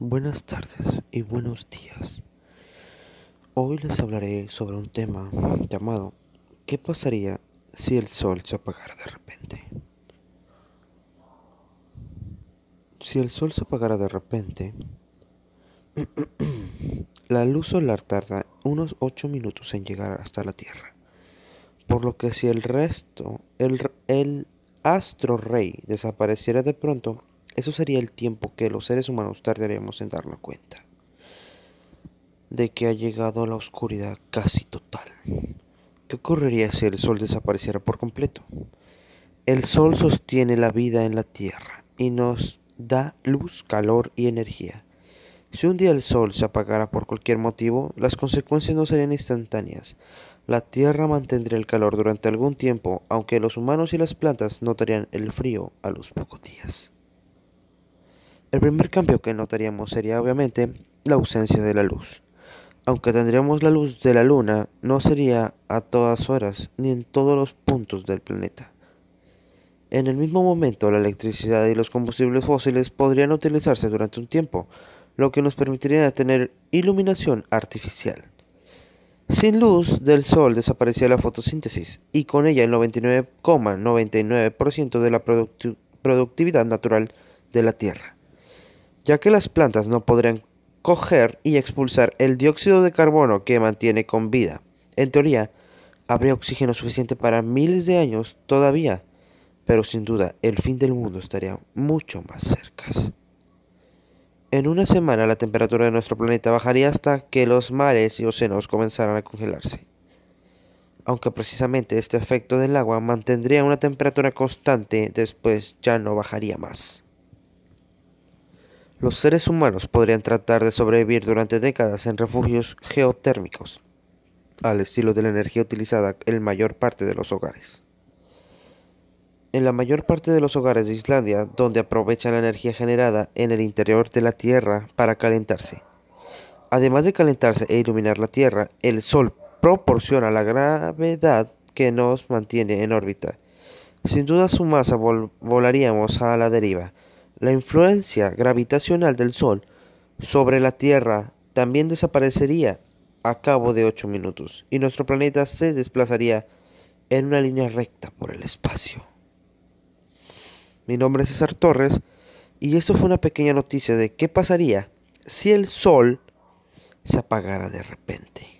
Buenas tardes y buenos días. Hoy les hablaré sobre un tema llamado ¿Qué pasaría si el sol se apagara de repente? Si el sol se apagara de repente, la luz solar tarda unos 8 minutos en llegar hasta la Tierra, por lo que si el resto, el, el astro rey desapareciera de pronto, eso sería el tiempo que los seres humanos tardaríamos en darnos cuenta de que ha llegado la oscuridad casi total. ¿Qué ocurriría si el Sol desapareciera por completo? El Sol sostiene la vida en la Tierra y nos da luz, calor y energía. Si un día el Sol se apagara por cualquier motivo, las consecuencias no serían instantáneas. La Tierra mantendría el calor durante algún tiempo, aunque los humanos y las plantas notarían el frío a los pocos días. El primer cambio que notaríamos sería obviamente la ausencia de la luz. Aunque tendríamos la luz de la luna, no sería a todas horas ni en todos los puntos del planeta. En el mismo momento, la electricidad y los combustibles fósiles podrían utilizarse durante un tiempo, lo que nos permitiría tener iluminación artificial. Sin luz del sol desaparecía la fotosíntesis y con ella el 99,99% de la productividad natural de la Tierra ya que las plantas no podrían coger y expulsar el dióxido de carbono que mantiene con vida. En teoría, habría oxígeno suficiente para miles de años todavía, pero sin duda el fin del mundo estaría mucho más cerca. En una semana la temperatura de nuestro planeta bajaría hasta que los mares y océanos comenzaran a congelarse. Aunque precisamente este efecto del agua mantendría una temperatura constante, después ya no bajaría más. Los seres humanos podrían tratar de sobrevivir durante décadas en refugios geotérmicos, al estilo de la energía utilizada en mayor parte de los hogares. En la mayor parte de los hogares de Islandia, donde aprovechan la energía generada en el interior de la Tierra para calentarse. Además de calentarse e iluminar la Tierra, el Sol proporciona la gravedad que nos mantiene en órbita. Sin duda su masa volaríamos a la deriva, la influencia gravitacional del Sol sobre la Tierra también desaparecería a cabo de 8 minutos y nuestro planeta se desplazaría en una línea recta por el espacio. Mi nombre es César Torres y esto fue una pequeña noticia de qué pasaría si el Sol se apagara de repente.